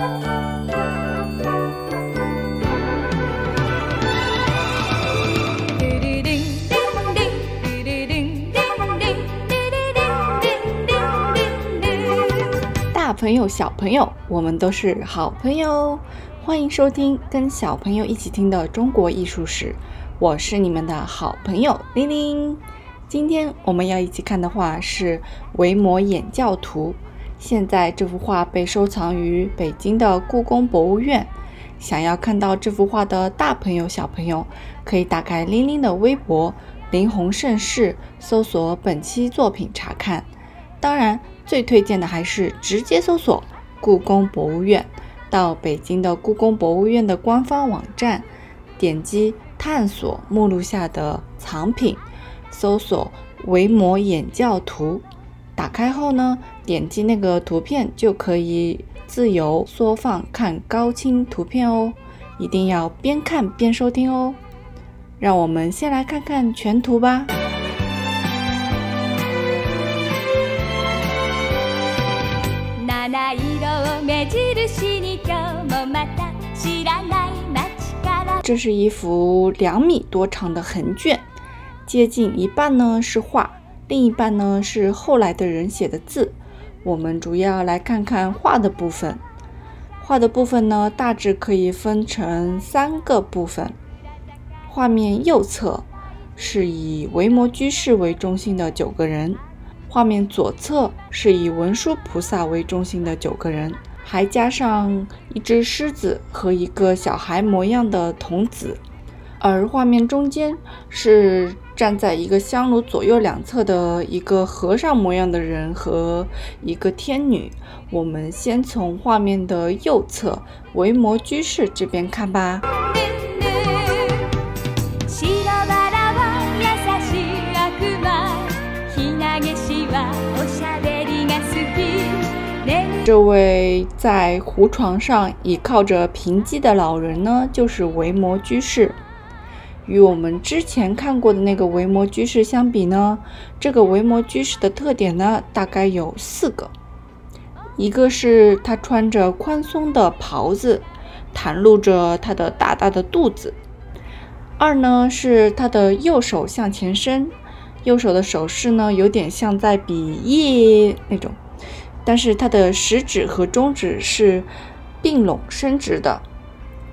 大朋友、小朋友，我们都是好朋友。欢迎收听跟小朋友一起听的中国艺术史，我是你们的好朋友玲玲。今天我们要一起看的画是《维摩演教图》，现在这幅画被收藏于北京的故宫博物院。想要看到这幅画的大朋友、小朋友，可以打开玲玲的微博“林红盛世”，搜索本期作品查看。当然。最推荐的还是直接搜索故宫博物院，到北京的故宫博物院的官方网站，点击探索目录下的藏品，搜索《维摩演教图》。打开后呢，点击那个图片就可以自由缩放看高清图片哦，一定要边看边收听哦。让我们先来看看全图吧。这是一幅两米多长的横卷，接近一半呢是画，另一半呢是后来的人写的字。我们主要来看看画的部分。画的部分呢，大致可以分成三个部分。画面右侧是以维摩居士为中心的九个人。画面左侧是以文殊菩萨为中心的九个人，还加上一只狮子和一个小孩模样的童子，而画面中间是站在一个香炉左右两侧的一个和尚模样的人和一个天女。我们先从画面的右侧维摩居士这边看吧。这位在胡床上倚靠着平基的老人呢，就是维摩居士。与我们之前看过的那个维摩居士相比呢，这个维摩居士的特点呢，大概有四个：一个是他穿着宽松的袍子，袒露着他的大大的肚子；二呢是他的右手向前伸，右手的手势呢，有点像在比耶那种。但是它的食指和中指是并拢伸直的。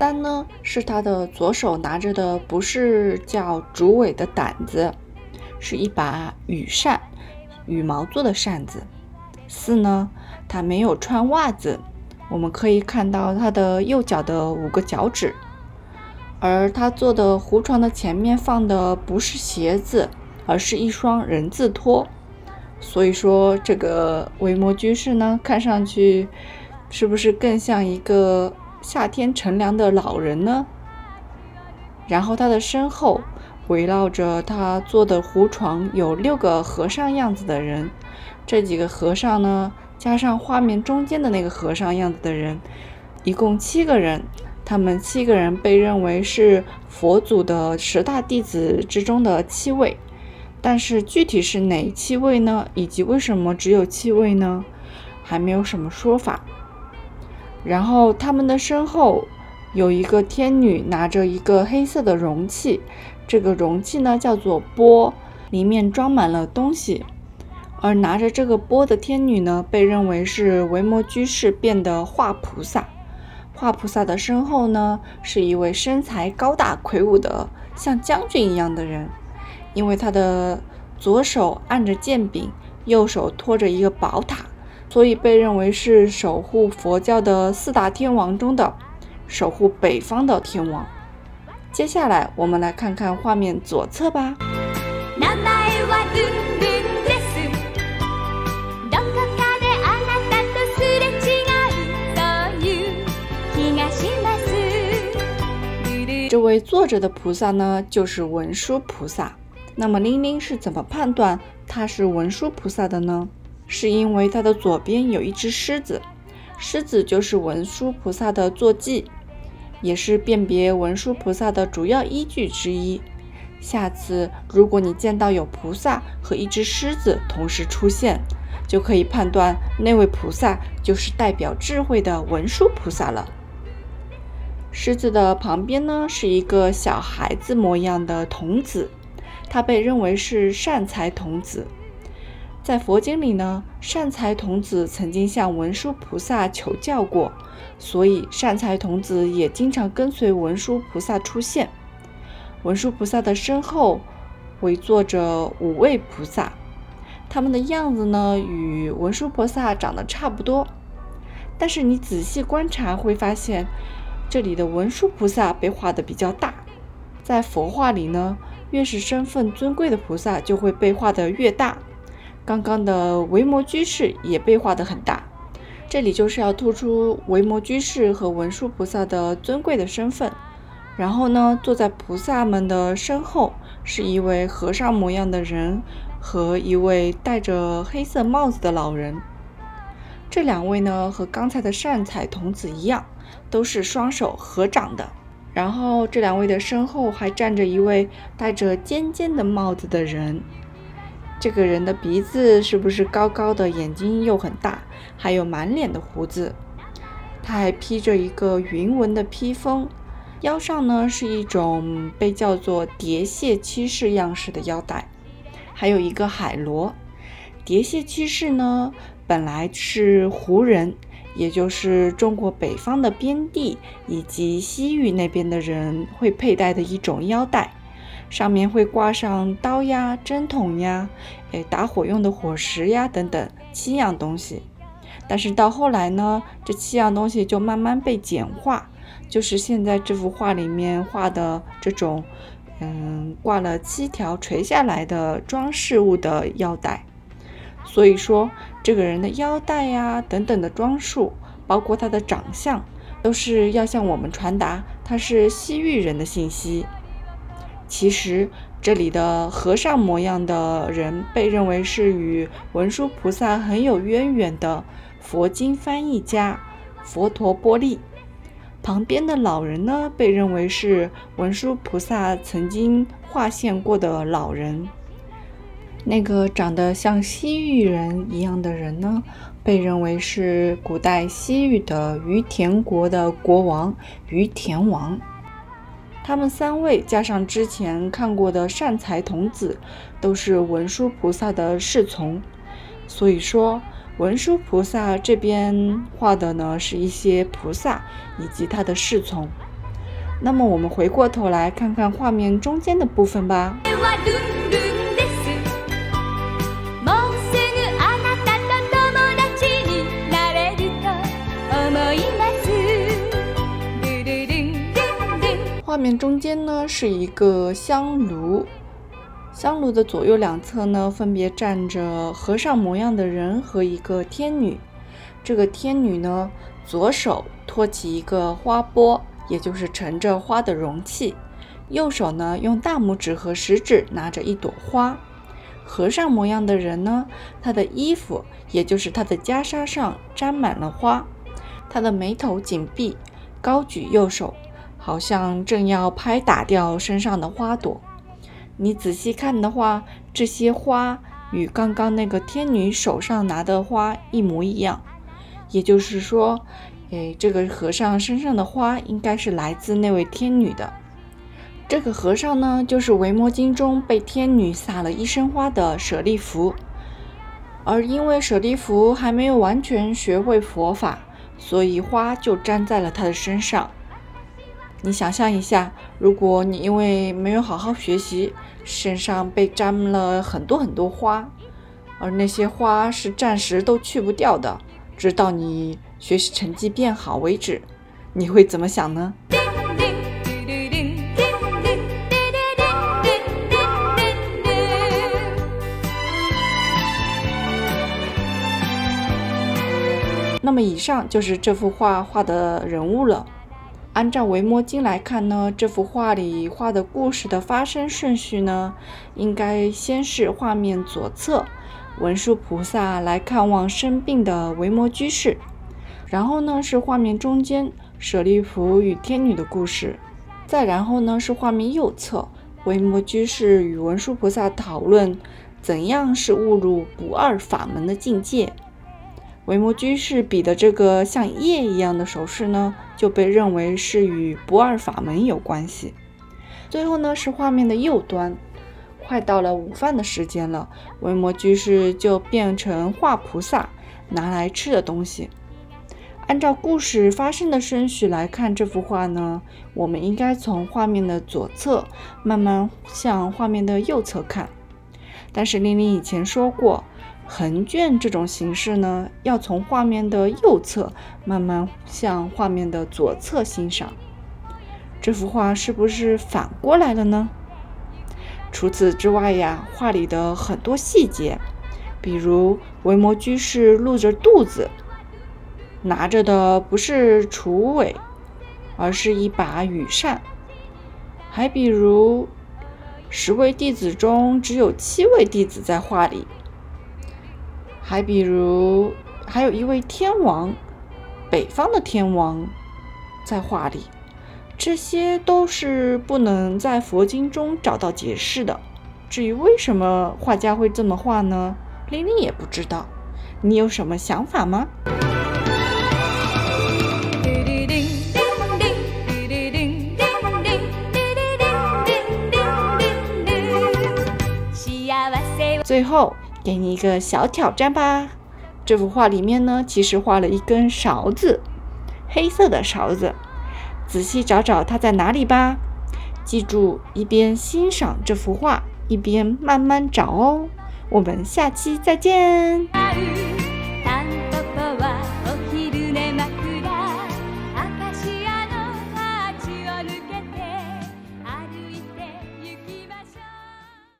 单呢是他的左手拿着的不是叫竹尾的掸子，是一把羽扇，羽毛做的扇子。四呢，他没有穿袜子，我们可以看到他的右脚的五个脚趾。而他坐的胡床的前面放的不是鞋子，而是一双人字拖。所以说，这个维摩居士呢，看上去是不是更像一个夏天乘凉的老人呢？然后他的身后围绕着他坐的胡床有六个和尚样子的人，这几个和尚呢，加上画面中间的那个和尚样子的人，一共七个人。他们七个人被认为是佛祖的十大弟子之中的七位。但是具体是哪七位呢？以及为什么只有七位呢？还没有什么说法。然后他们的身后有一个天女拿着一个黑色的容器，这个容器呢叫做钵，里面装满了东西。而拿着这个钵的天女呢，被认为是维摩居士变的化菩萨。化菩萨的身后呢，是一位身材高大魁梧的像将军一样的人。因为他的左手按着剑柄，右手托着一个宝塔，所以被认为是守护佛教的四大天王中的守护北方的天王。接下来，我们来看看画面左侧吧。这位坐着的菩萨呢，就是文殊菩萨。那么，玲玲是怎么判断他是文殊菩萨的呢？是因为他的左边有一只狮子，狮子就是文殊菩萨的坐骑，也是辨别文殊菩萨的主要依据之一。下次如果你见到有菩萨和一只狮子同时出现，就可以判断那位菩萨就是代表智慧的文殊菩萨了。狮子的旁边呢，是一个小孩子模样的童子，他被认为是善财童子。在佛经里呢，善财童子曾经向文殊菩萨求教过，所以善财童子也经常跟随文殊菩萨出现。文殊菩萨的身后围坐着五位菩萨，他们的样子呢与文殊菩萨长得差不多，但是你仔细观察会发现。这里的文殊菩萨被画的比较大，在佛画里呢，越是身份尊贵的菩萨就会被画的越大。刚刚的维摩居士也被画得很大，这里就是要突出维摩居士和文殊菩萨的尊贵的身份。然后呢，坐在菩萨们的身后是一位和尚模样的人和一位戴着黑色帽子的老人。这两位呢，和刚才的善财童子一样。都是双手合掌的，然后这两位的身后还站着一位戴着尖尖的帽子的人。这个人的鼻子是不是高高的？眼睛又很大，还有满脸的胡子。他还披着一个云纹的披风，腰上呢是一种被叫做蝶蟹七式样式的腰带，还有一个海螺。蝶蟹七式呢，本来是胡人。也就是中国北方的边地以及西域那边的人会佩戴的一种腰带，上面会挂上刀呀、针筒呀、诶打火用的火石呀等等七样东西。但是到后来呢，这七样东西就慢慢被简化，就是现在这幅画里面画的这种，嗯，挂了七条垂下来的装饰物的腰带。所以说，这个人的腰带呀，等等的装束，包括他的长相，都是要向我们传达他是西域人的信息。其实，这里的和尚模样的人被认为是与文殊菩萨很有渊源的佛经翻译家佛陀波利。旁边的老人呢，被认为是文殊菩萨曾经化现过的老人。那个长得像西域人一样的人呢，被认为是古代西域的于田国的国王于田王。他们三位加上之前看过的善财童子，都是文殊菩萨的侍从。所以说，文殊菩萨这边画的呢，是一些菩萨以及他的侍从。那么我们回过头来看看画面中间的部分吧。画面中间呢是一个香炉，香炉的左右两侧呢分别站着和尚模样的人和一个天女。这个天女呢左手托起一个花钵，也就是盛着花的容器，右手呢用大拇指和食指拿着一朵花。和尚模样的人呢，他的衣服也就是他的袈裟上沾满了花，他的眉头紧闭，高举右手。好像正要拍打掉身上的花朵。你仔细看的话，这些花与刚刚那个天女手上拿的花一模一样。也就是说，哎，这个和尚身上的花应该是来自那位天女的。这个和尚呢，就是《维摩经》中被天女撒了一身花的舍利弗。而因为舍利弗还没有完全学会佛法，所以花就粘在了他的身上。你想象一下，如果你因为没有好好学习，身上被沾了很多很多花，而那些花是暂时都去不掉的，直到你学习成绩变好为止，你会怎么想呢？那么，以上就是这幅画画的人物了。按照《维摩经》来看呢，这幅画里画的故事的发生顺序呢，应该先是画面左侧文殊菩萨来看望生病的维摩居士，然后呢是画面中间舍利弗与天女的故事，再然后呢是画面右侧维摩居士与文殊菩萨讨论怎样是误入不二法门的境界？维摩居士比的这个像叶一样的手势呢，就被认为是与不二法门有关系。最后呢，是画面的右端，快到了午饭的时间了，维摩居士就变成画菩萨拿来吃的东西。按照故事发生的顺序来看这幅画呢，我们应该从画面的左侧慢慢向画面的右侧看。但是玲玲以前说过，横卷这种形式呢，要从画面的右侧慢慢向画面的左侧欣赏。这幅画是不是反过来了呢？除此之外呀，画里的很多细节，比如维摩居士露着肚子。拿着的不是锄尾，而是一把羽扇。还比如，十位弟子中只有七位弟子在画里。还比如，还有一位天王，北方的天王，在画里。这些都是不能在佛经中找到解释的。至于为什么画家会这么画呢？玲玲也不知道。你有什么想法吗？最后给你一个小挑战吧。这幅画里面呢，其实画了一根勺子，黑色的勺子。仔细找找它在哪里吧。记住，一边欣赏这幅画，一边慢慢找哦。我们下期再见。